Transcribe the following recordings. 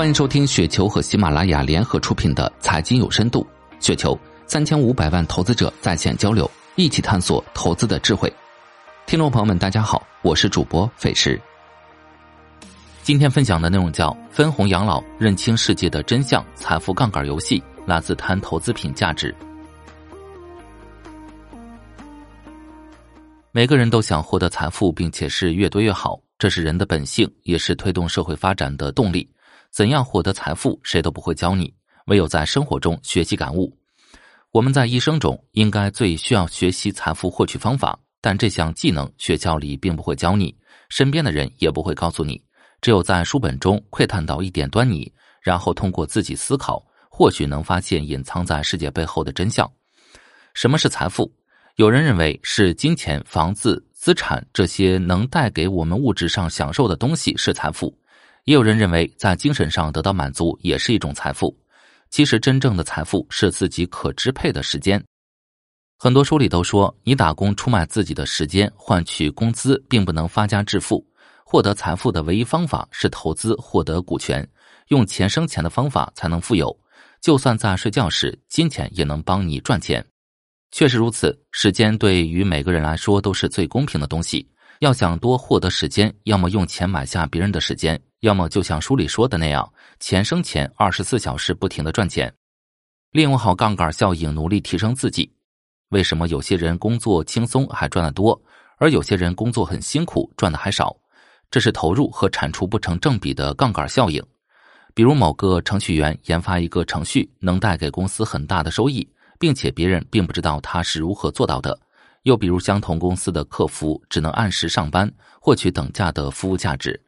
欢迎收听雪球和喜马拉雅联合出品的《财经有深度》，雪球三千五百万投资者在线交流，一起探索投资的智慧。听众朋友们，大家好，我是主播费时。今天分享的内容叫“分红养老，认清世界的真相，财富杠杆游戏”，来自谈投资品价值。每个人都想获得财富，并且是越多越好，这是人的本性，也是推动社会发展的动力。怎样获得财富，谁都不会教你，唯有在生活中学习感悟。我们在一生中应该最需要学习财富获取方法，但这项技能学校里并不会教你，身边的人也不会告诉你。只有在书本中窥探到一点端倪，然后通过自己思考，或许能发现隐藏在世界背后的真相。什么是财富？有人认为是金钱、房子、资产这些能带给我们物质上享受的东西是财富。也有人认为，在精神上得到满足也是一种财富。其实，真正的财富是自己可支配的时间。很多书里都说，你打工出卖自己的时间换取工资，并不能发家致富。获得财富的唯一方法是投资，获得股权，用钱生钱的方法才能富有。就算在睡觉时，金钱也能帮你赚钱。确实如此，时间对于每个人来说都是最公平的东西。要想多获得时间，要么用钱买下别人的时间，要么就像书里说的那样，钱生钱，二十四小时不停的赚钱，利用好杠杆效应，努力提升自己。为什么有些人工作轻松还赚得多，而有些人工作很辛苦赚的还少？这是投入和产出不成正比的杠杆效应。比如某个程序员研发一个程序，能带给公司很大的收益，并且别人并不知道他是如何做到的。又比如，相同公司的客服只能按时上班，获取等价的服务价值。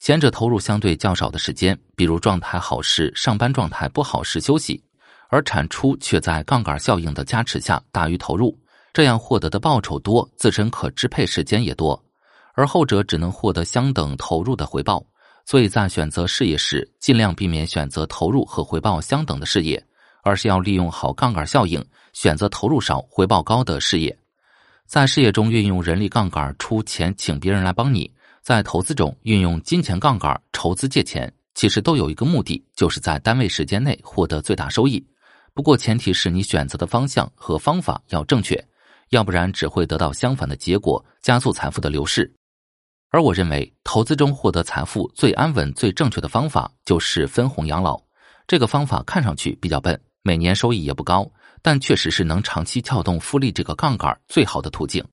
前者投入相对较少的时间，比如状态好时上班，状态不好时休息，而产出却在杠杆效应的加持下大于投入，这样获得的报酬多，自身可支配时间也多。而后者只能获得相等投入的回报，所以在选择事业时，尽量避免选择投入和回报相等的事业，而是要利用好杠杆效应，选择投入少、回报高的事业。在事业中运用人力杠杆出钱请别人来帮你，在投资中运用金钱杠杆筹资借钱，其实都有一个目的，就是在单位时间内获得最大收益。不过前提是你选择的方向和方法要正确，要不然只会得到相反的结果，加速财富的流逝。而我认为，投资中获得财富最安稳、最正确的方法就是分红养老。这个方法看上去比较笨，每年收益也不高。但确实是能长期撬动复利这个杠杆最好的途径。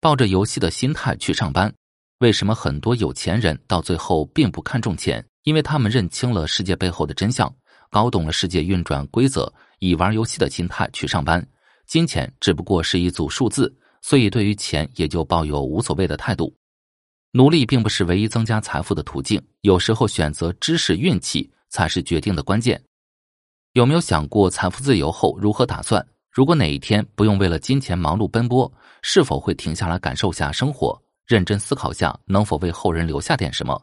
抱着游戏的心态去上班，为什么很多有钱人到最后并不看重钱？因为他们认清了世界背后的真相，搞懂了世界运转规则，以玩游戏的心态去上班。金钱只不过是一组数字，所以对于钱也就抱有无所谓的态度。努力并不是唯一增加财富的途径，有时候选择知识、运气才是决定的关键。有没有想过财富自由后如何打算？如果哪一天不用为了金钱忙碌奔波，是否会停下来感受下生活，认真思考下能否为后人留下点什么？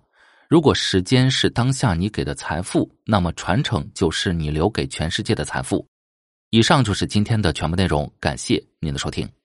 如果时间是当下你给的财富，那么传承就是你留给全世界的财富。以上就是今天的全部内容，感谢您的收听。